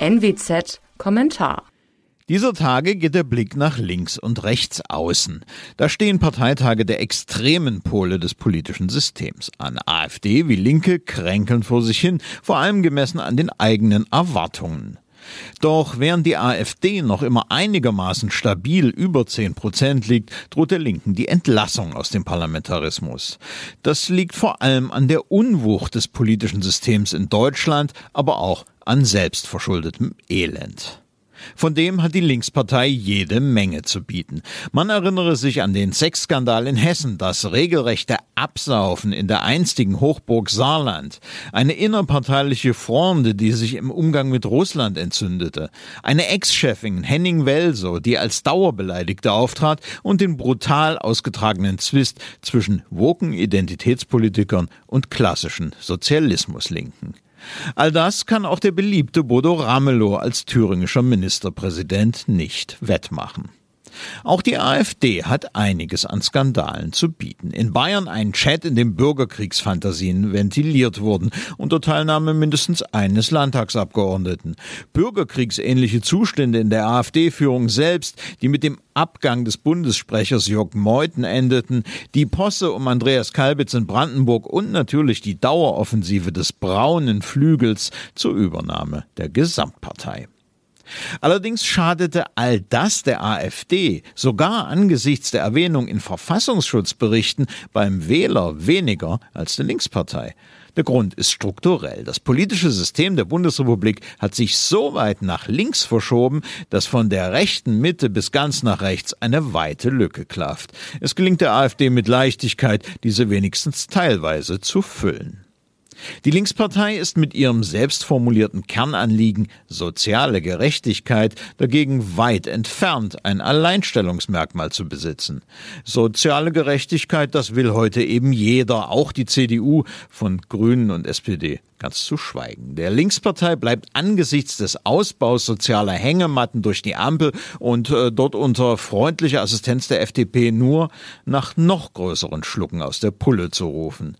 NWZ Kommentar dieser Tage geht der Blick nach links und rechts außen. Da stehen Parteitage der extremen Pole des politischen Systems an. AfD wie Linke kränkeln vor sich hin, vor allem gemessen an den eigenen Erwartungen. Doch während die AfD noch immer einigermaßen stabil über 10 Prozent liegt, droht der Linken die Entlassung aus dem Parlamentarismus. Das liegt vor allem an der Unwucht des politischen Systems in Deutschland, aber auch an selbstverschuldetem Elend. Von dem hat die Linkspartei jede Menge zu bieten. Man erinnere sich an den Sexskandal in Hessen, das regelrechte Absaufen in der einstigen Hochburg Saarland, eine innerparteiliche Fronde, die sich im Umgang mit Russland entzündete, eine Ex-Chefin Henning Welso, die als Dauerbeleidigte auftrat und den brutal ausgetragenen Zwist zwischen woken Identitätspolitikern und klassischen Sozialismuslinken. All das kann auch der beliebte Bodo Ramelow als thüringischer Ministerpräsident nicht wettmachen. Auch die AfD hat einiges an Skandalen zu bieten. In Bayern ein Chat, in dem Bürgerkriegsfantasien ventiliert wurden, unter Teilnahme mindestens eines Landtagsabgeordneten. Bürgerkriegsähnliche Zustände in der AfD-Führung selbst, die mit dem Abgang des Bundessprechers Jörg Meuthen endeten, die Posse um Andreas Kalbitz in Brandenburg und natürlich die Daueroffensive des braunen Flügels zur Übernahme der Gesamtpartei. Allerdings schadete all das der AfD sogar angesichts der Erwähnung in Verfassungsschutzberichten beim Wähler weniger als der Linkspartei. Der Grund ist strukturell. Das politische System der Bundesrepublik hat sich so weit nach links verschoben, dass von der rechten Mitte bis ganz nach rechts eine weite Lücke klafft. Es gelingt der AfD mit Leichtigkeit, diese wenigstens teilweise zu füllen. Die Linkspartei ist mit ihrem selbstformulierten Kernanliegen soziale Gerechtigkeit dagegen weit entfernt, ein Alleinstellungsmerkmal zu besitzen. Soziale Gerechtigkeit, das will heute eben jeder, auch die CDU von Grünen und SPD ganz zu schweigen. Der Linkspartei bleibt angesichts des Ausbaus sozialer Hängematten durch die Ampel und äh, dort unter freundlicher Assistenz der FDP nur nach noch größeren Schlucken aus der Pulle zu rufen.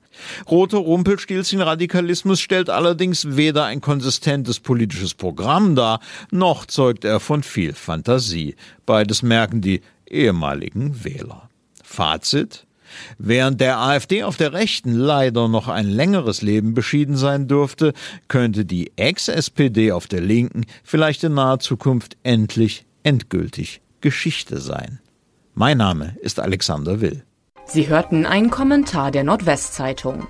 Roter Rumpelstilzchen-Radikalismus stellt allerdings weder ein konsistentes politisches Programm dar, noch zeugt er von viel Fantasie. Beides merken die ehemaligen Wähler. Fazit Während der AfD auf der Rechten leider noch ein längeres Leben beschieden sein dürfte, könnte die Ex-SPD auf der Linken vielleicht in naher Zukunft endlich endgültig Geschichte sein. Mein Name ist Alexander Will. Sie hörten einen Kommentar der Nordwestzeitung.